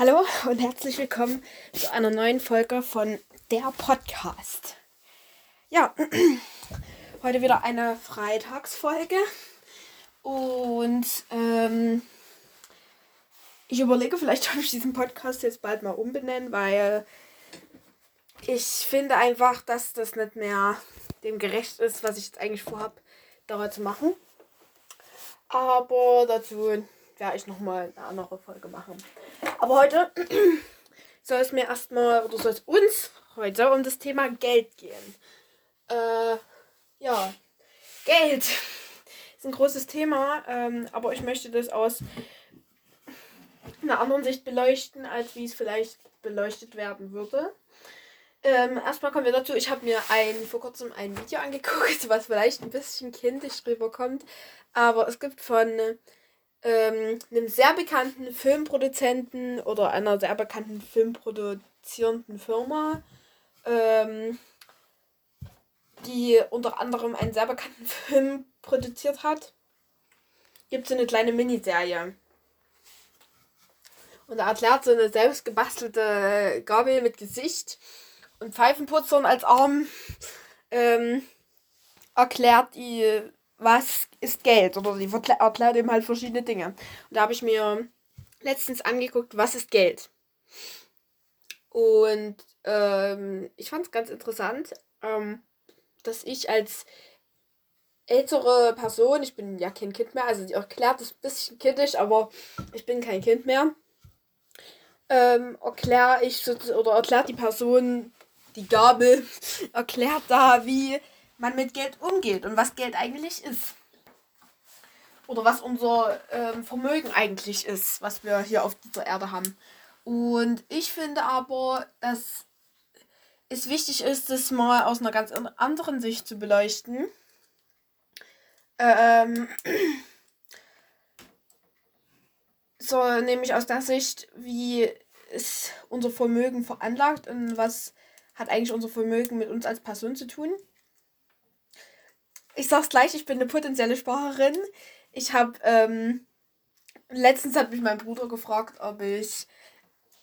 Hallo und herzlich willkommen zu einer neuen Folge von der Podcast. Ja, heute wieder eine Freitagsfolge und ähm, ich überlege, vielleicht habe ich diesen Podcast jetzt bald mal umbenennen, weil ich finde einfach, dass das nicht mehr dem gerecht ist, was ich jetzt eigentlich vorhabe, daraus zu machen. Aber dazu werde ich nochmal eine andere Folge machen. Aber heute soll es mir erstmal, oder soll es uns heute um das Thema Geld gehen. Äh, ja, Geld ist ein großes Thema, ähm, aber ich möchte das aus einer anderen Sicht beleuchten, als wie es vielleicht beleuchtet werden würde. Ähm, erstmal kommen wir dazu, ich habe mir ein, vor kurzem ein Video angeguckt, was vielleicht ein bisschen kindisch rüberkommt, aber es gibt von ähm, einem sehr bekannten Filmproduzenten oder einer sehr bekannten filmproduzierenden Firma, ähm, die unter anderem einen sehr bekannten Film produziert hat, gibt es eine kleine Miniserie. Und er erklärt so eine selbst gebastelte Gabel mit Gesicht und Pfeifenputzern als Arm. Ähm, erklärt die was ist Geld? Oder sie erklärt eben halt verschiedene Dinge. Und da habe ich mir letztens angeguckt, was ist Geld? Und ähm, ich fand es ganz interessant, ähm, dass ich als ältere Person, ich bin ja kein Kind mehr, also sie erklärt es ein bisschen kindisch, aber ich bin kein Kind mehr, ähm, erkläre ich oder erklärt die Person, die Gabel, erklärt da, wie man mit Geld umgeht und was Geld eigentlich ist. Oder was unser ähm, Vermögen eigentlich ist, was wir hier auf dieser Erde haben. Und ich finde aber, dass es wichtig ist, das mal aus einer ganz anderen Sicht zu beleuchten. Ähm, so, nämlich aus der Sicht, wie ist unser Vermögen veranlagt und was hat eigentlich unser Vermögen mit uns als Person zu tun ich sag's gleich, ich bin eine potenzielle Sparerin. Ich habe ähm, letztens hat mich mein Bruder gefragt, ob ich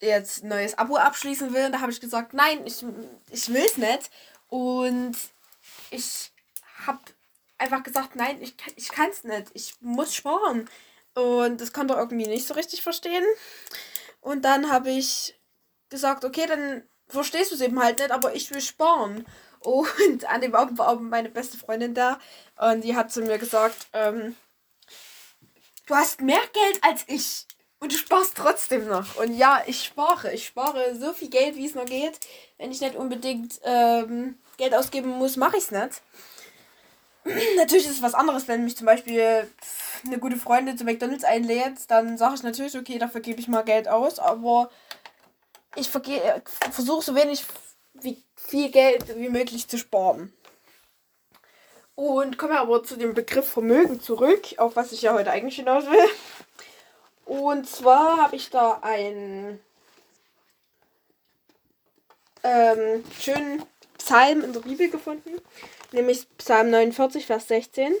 jetzt ein neues Abo abschließen will. Und da habe ich gesagt, nein, ich, ich will es nicht. Und ich habe einfach gesagt, nein, ich, ich kann es nicht. Ich muss sparen. Und das konnte er irgendwie nicht so richtig verstehen. Und dann habe ich gesagt, okay, dann verstehst du es eben halt nicht, aber ich will sparen. Und an dem Abend war auch meine beste Freundin da. Und die hat zu mir gesagt, ähm, du hast mehr Geld als ich. Und du sparst trotzdem noch. Und ja, ich spare. Ich spare so viel Geld, wie es noch geht. Wenn ich nicht unbedingt ähm, Geld ausgeben muss, mache ich es nicht. natürlich ist es was anderes, wenn mich zum Beispiel eine gute Freundin zu McDonalds einlädt, dann sage ich natürlich, okay, dafür gebe ich mal Geld aus, aber ich versuche so wenig wie viel Geld wie möglich zu sparen. Und kommen wir aber zu dem Begriff Vermögen zurück, auf was ich ja heute eigentlich hinaus will. Und zwar habe ich da einen ähm, schönen Psalm in der Bibel gefunden, nämlich Psalm 49, Vers 16.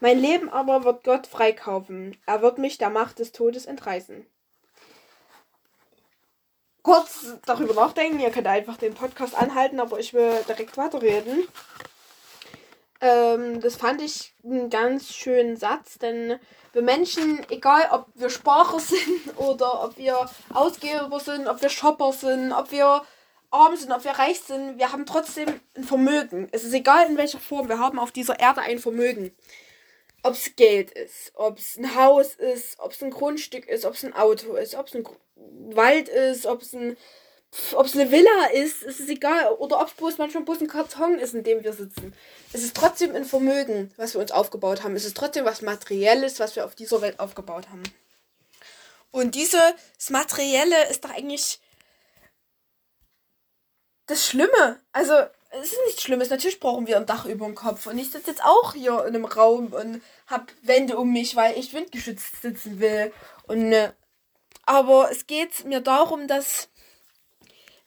Mein Leben aber wird Gott freikaufen, er wird mich der Macht des Todes entreißen kurz darüber nachdenken. Ihr könnt einfach den Podcast anhalten, aber ich will direkt weiterreden. Ähm, das fand ich einen ganz schönen Satz, denn wir Menschen, egal ob wir Sparer sind oder ob wir Ausgeber sind, ob wir Shopper sind, ob wir arm sind, ob wir reich sind, wir haben trotzdem ein Vermögen. Es ist egal in welcher Form, wir haben auf dieser Erde ein Vermögen. Ob es Geld ist, ob es ein Haus ist, ob es ein Grundstück ist, ob es ein Auto ist, ob es ein Wald ist, ob es ein ob es eine Villa ist, ist es egal. Oder ob es bloß manchmal bloß ein Karton ist, in dem wir sitzen. Es ist trotzdem ein Vermögen, was wir uns aufgebaut haben. Es ist trotzdem was Materielles, was wir auf dieser Welt aufgebaut haben. Und dieses Materielle ist doch eigentlich das Schlimme. Also, es ist nichts Schlimmes. Natürlich brauchen wir ein Dach über dem Kopf. Und ich sitze jetzt auch hier in einem Raum und habe Wände um mich, weil ich windgeschützt sitzen will. Und äh, aber es geht mir darum, dass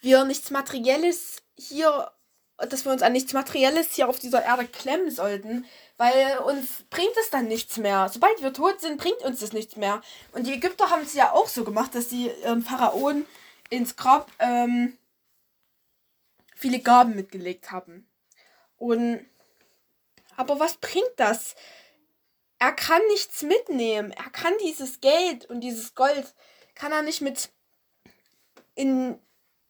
wir nichts Materielles hier, dass wir uns an nichts Materielles hier auf dieser Erde klemmen sollten, Weil uns bringt es dann nichts mehr. Sobald wir tot sind, bringt uns das nichts mehr. Und die Ägypter haben es ja auch so gemacht, dass sie ihren Pharaonen ins Grab ähm, viele Gaben mitgelegt haben. Und aber was bringt das? Er kann nichts mitnehmen. Er kann dieses Geld und dieses Gold kann er nicht mit in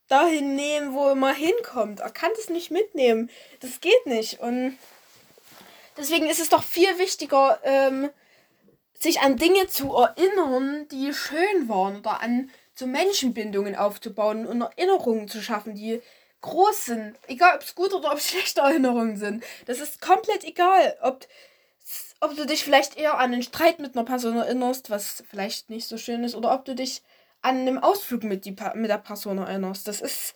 dahin nehmen, wo er mal hinkommt. Er kann das nicht mitnehmen. Das geht nicht. Und deswegen ist es doch viel wichtiger, ähm, sich an Dinge zu erinnern, die schön waren oder an so Menschenbindungen aufzubauen und Erinnerungen zu schaffen, die groß sind. Egal, ob es gute oder ob es schlechte Erinnerungen sind. Das ist komplett egal, ob, ob du dich vielleicht eher an einen Streit mit einer Person erinnerst, was vielleicht nicht so schön ist, oder ob du dich an einem Ausflug mit, die, mit der Person erinnerst. Das ist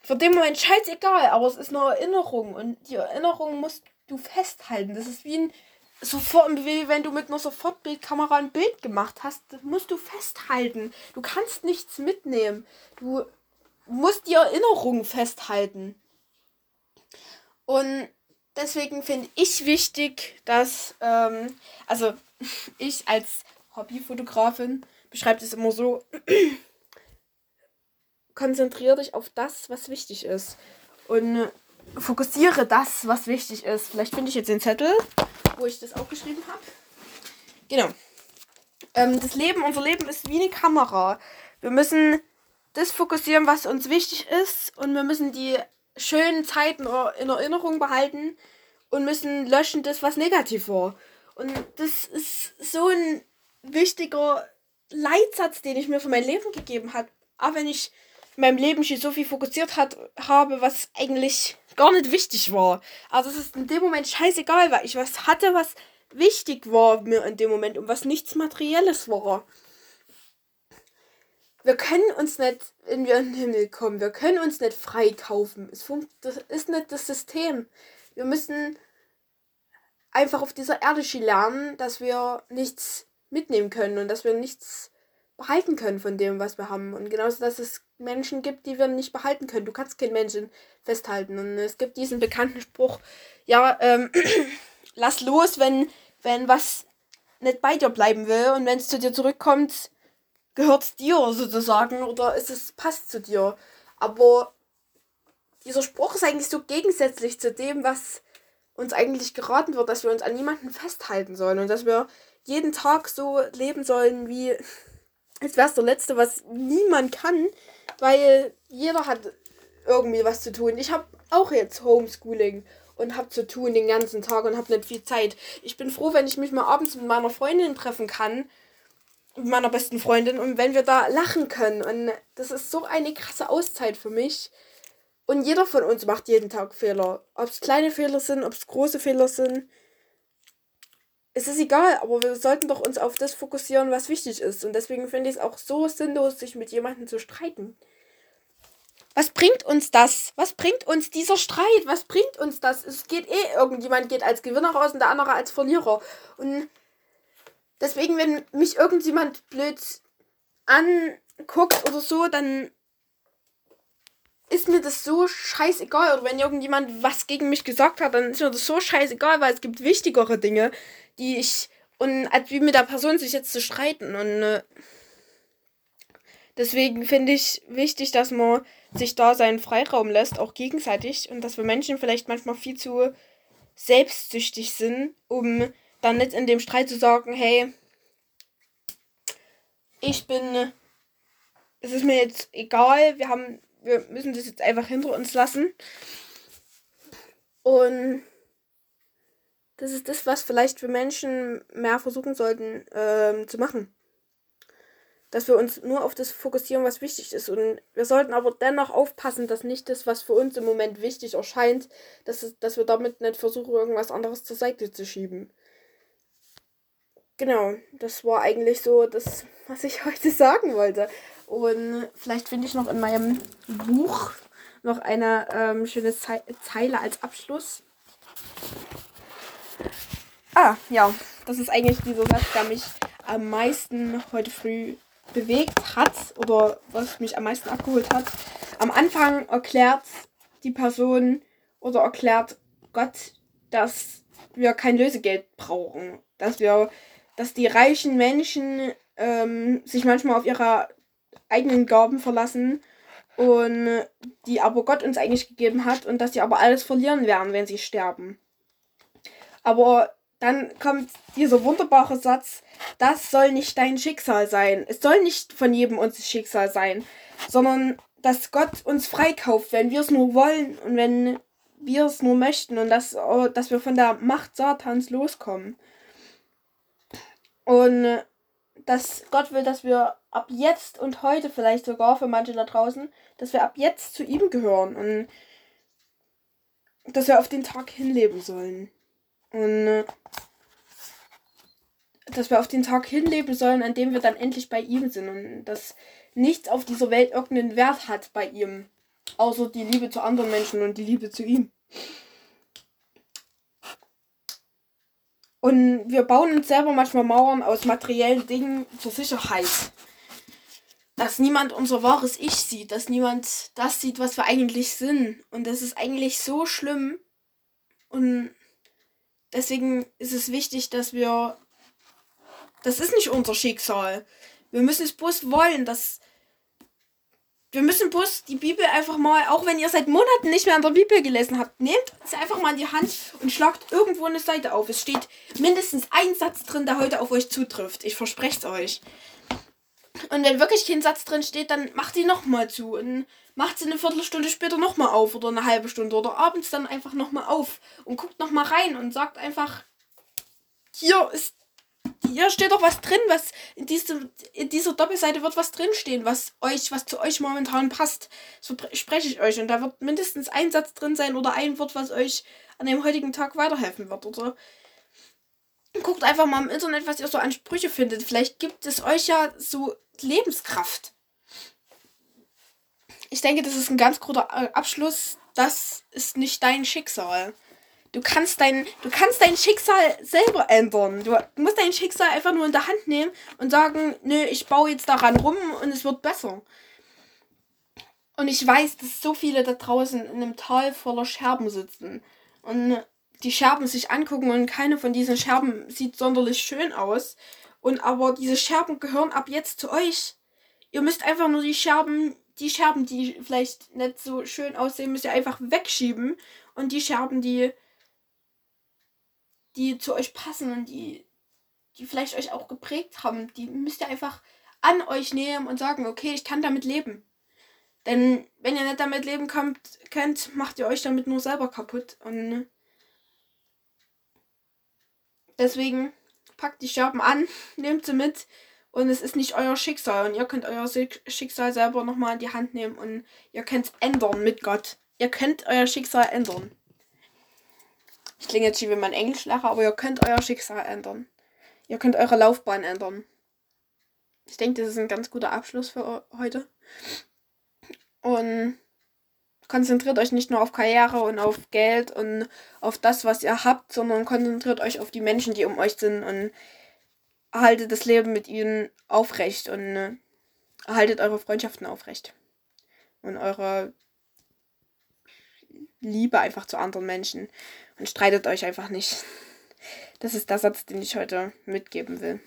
für den Moment scheißegal, aber es ist eine Erinnerung und die Erinnerung musst du festhalten. Das ist wie ein sofort, wie wenn du mit einer Sofortbildkamera ein Bild gemacht hast, das musst du festhalten. Du kannst nichts mitnehmen. Du musst die Erinnerung festhalten. Und deswegen finde ich wichtig, dass, ähm, also ich als Hobbyfotografin beschreibt es immer so, konzentriere dich auf das, was wichtig ist. Und fokussiere das, was wichtig ist. Vielleicht finde ich jetzt den Zettel, wo ich das aufgeschrieben habe. Genau. Ähm, das Leben, unser Leben ist wie eine Kamera. Wir müssen das fokussieren, was uns wichtig ist. Und wir müssen die schönen Zeiten in Erinnerung behalten und müssen löschen das, was negativ war. Und das ist so ein wichtiger Leitsatz, den ich mir für mein Leben gegeben habe, auch wenn ich in meinem Leben schon so viel fokussiert hat, habe, was eigentlich gar nicht wichtig war. Also es ist in dem Moment scheißegal, weil ich was hatte, was wichtig war mir in dem Moment und was nichts Materielles war. Wir können uns nicht, in den Himmel kommen, wir können uns nicht freikaufen. Es funkt, das ist nicht das System. Wir müssen einfach auf dieser Erde lernen, dass wir nichts mitnehmen können und dass wir nichts behalten können von dem, was wir haben. Und genauso, dass es Menschen gibt, die wir nicht behalten können. Du kannst keinen Menschen festhalten. Und es gibt diesen bekannten Spruch, ja, ähm, lass los, wenn, wenn was nicht bei dir bleiben will und wenn es zu dir zurückkommt, gehört dir sozusagen oder ist es passt zu dir. Aber dieser Spruch ist eigentlich so gegensätzlich zu dem, was uns eigentlich geraten wird, dass wir uns an niemanden festhalten sollen und dass wir jeden Tag so leben sollen, wie als wäre es der letzte, was niemand kann, weil jeder hat irgendwie was zu tun. Ich habe auch jetzt Homeschooling und habe zu tun den ganzen Tag und habe nicht viel Zeit. Ich bin froh, wenn ich mich mal abends mit meiner Freundin treffen kann, meiner besten Freundin und wenn wir da lachen können und das ist so eine krasse Auszeit für mich. Und jeder von uns macht jeden Tag Fehler. Ob es kleine Fehler sind, ob es große Fehler sind es ist egal, aber wir sollten doch uns auf das fokussieren, was wichtig ist. Und deswegen finde ich es auch so sinnlos, sich mit jemandem zu streiten. Was bringt uns das? Was bringt uns dieser Streit? Was bringt uns das? Es geht eh, irgendjemand geht als Gewinner raus und der andere als Verlierer. Und deswegen, wenn mich irgendjemand blöd anguckt oder so, dann ist mir das so scheißegal. Oder wenn irgendjemand was gegen mich gesagt hat, dann ist mir das so scheißegal, weil es gibt wichtigere Dinge, die ich. Und als wie mit der Person sich jetzt zu streiten. Und äh, deswegen finde ich wichtig, dass man sich da seinen Freiraum lässt, auch gegenseitig. Und dass wir Menschen vielleicht manchmal viel zu selbstsüchtig sind, um dann nicht in dem Streit zu sagen, hey, ich bin. Es ist mir jetzt egal, wir haben. Wir müssen das jetzt einfach hinter uns lassen. Und das ist das, was vielleicht wir Menschen mehr versuchen sollten ähm, zu machen. Dass wir uns nur auf das fokussieren, was wichtig ist. Und wir sollten aber dennoch aufpassen, dass nicht das, was für uns im Moment wichtig erscheint, dass, es, dass wir damit nicht versuchen, irgendwas anderes zur Seite zu schieben. Genau, das war eigentlich so das, was ich heute sagen wollte. Und vielleicht finde ich noch in meinem Buch noch eine ähm, schöne Zeile als Abschluss. Ah, ja, das ist eigentlich dieser Satz, der mich am meisten heute früh bewegt hat oder was mich am meisten abgeholt hat. Am Anfang erklärt die Person oder erklärt Gott, dass wir kein Lösegeld brauchen. Dass wir, dass die reichen Menschen ähm, sich manchmal auf ihre eigenen Gaben verlassen und die aber Gott uns eigentlich gegeben hat und dass sie aber alles verlieren werden, wenn sie sterben. Aber dann kommt dieser wunderbare Satz, das soll nicht dein Schicksal sein. Es soll nicht von jedem uns Schicksal sein, sondern dass Gott uns freikauft, wenn wir es nur wollen und wenn wir es nur möchten und dass, dass wir von der Macht Satans loskommen. Und dass Gott will, dass wir ab jetzt und heute vielleicht sogar für manche da draußen, dass wir ab jetzt zu ihm gehören und dass wir auf den Tag hinleben sollen. Und dass wir auf den Tag hinleben sollen, an dem wir dann endlich bei ihm sind und dass nichts auf dieser Welt irgendeinen Wert hat bei ihm, außer die Liebe zu anderen Menschen und die Liebe zu ihm. Und wir bauen uns selber manchmal Mauern aus materiellen Dingen zur Sicherheit. Dass niemand unser wahres Ich sieht, dass niemand das sieht, was wir eigentlich sind. Und das ist eigentlich so schlimm. Und deswegen ist es wichtig, dass wir. Das ist nicht unser Schicksal. Wir müssen es bloß wollen, dass wir müssen bloß die Bibel einfach mal, auch wenn ihr seit Monaten nicht mehr an der Bibel gelesen habt, nehmt sie einfach mal in die Hand und schlagt irgendwo eine Seite auf. Es steht mindestens ein Satz drin, der heute auf euch zutrifft. Ich verspreche es euch. Und wenn wirklich kein Satz drin steht, dann macht sie nochmal zu und macht sie eine Viertelstunde später nochmal auf oder eine halbe Stunde oder abends dann einfach nochmal auf und guckt nochmal rein und sagt einfach, hier ist hier steht doch was drin, was in, diesem, in dieser Doppelseite wird was drinstehen, was euch, was zu euch momentan passt. So spreche ich euch. Und da wird mindestens ein Satz drin sein oder ein Wort, was euch an dem heutigen Tag weiterhelfen wird. Oder guckt einfach mal im Internet, was ihr so an Sprüche findet. Vielleicht gibt es euch ja so Lebenskraft. Ich denke, das ist ein ganz guter Abschluss. Das ist nicht dein Schicksal. Du kannst dein, du kannst dein Schicksal selber ändern. Du musst dein Schicksal einfach nur in der Hand nehmen und sagen, nö, ich baue jetzt daran rum und es wird besser. Und ich weiß, dass so viele da draußen in einem Tal voller Scherben sitzen und die Scherben sich angucken und keine von diesen Scherben sieht sonderlich schön aus. Und aber diese Scherben gehören ab jetzt zu euch. Ihr müsst einfach nur die Scherben, die Scherben, die vielleicht nicht so schön aussehen, müsst ihr einfach wegschieben. Und die Scherben, die die zu euch passen und die, die vielleicht euch auch geprägt haben, die müsst ihr einfach an euch nehmen und sagen, okay, ich kann damit leben. Denn wenn ihr nicht damit leben könnt, könnt macht ihr euch damit nur selber kaputt. Und deswegen packt die Scherben an, nehmt sie mit und es ist nicht euer Schicksal. Und ihr könnt euer Schicksal selber nochmal in die Hand nehmen und ihr könnt es ändern mit Gott. Ihr könnt euer Schicksal ändern. Ich klinge jetzt wie mein Englischlehrer, aber ihr könnt euer Schicksal ändern. Ihr könnt eure Laufbahn ändern. Ich denke, das ist ein ganz guter Abschluss für heute. Und konzentriert euch nicht nur auf Karriere und auf Geld und auf das, was ihr habt, sondern konzentriert euch auf die Menschen, die um euch sind und erhaltet das Leben mit ihnen aufrecht und äh, erhaltet eure Freundschaften aufrecht. Und eure Liebe einfach zu anderen Menschen. Und streitet euch einfach nicht. Das ist der Satz, den ich heute mitgeben will.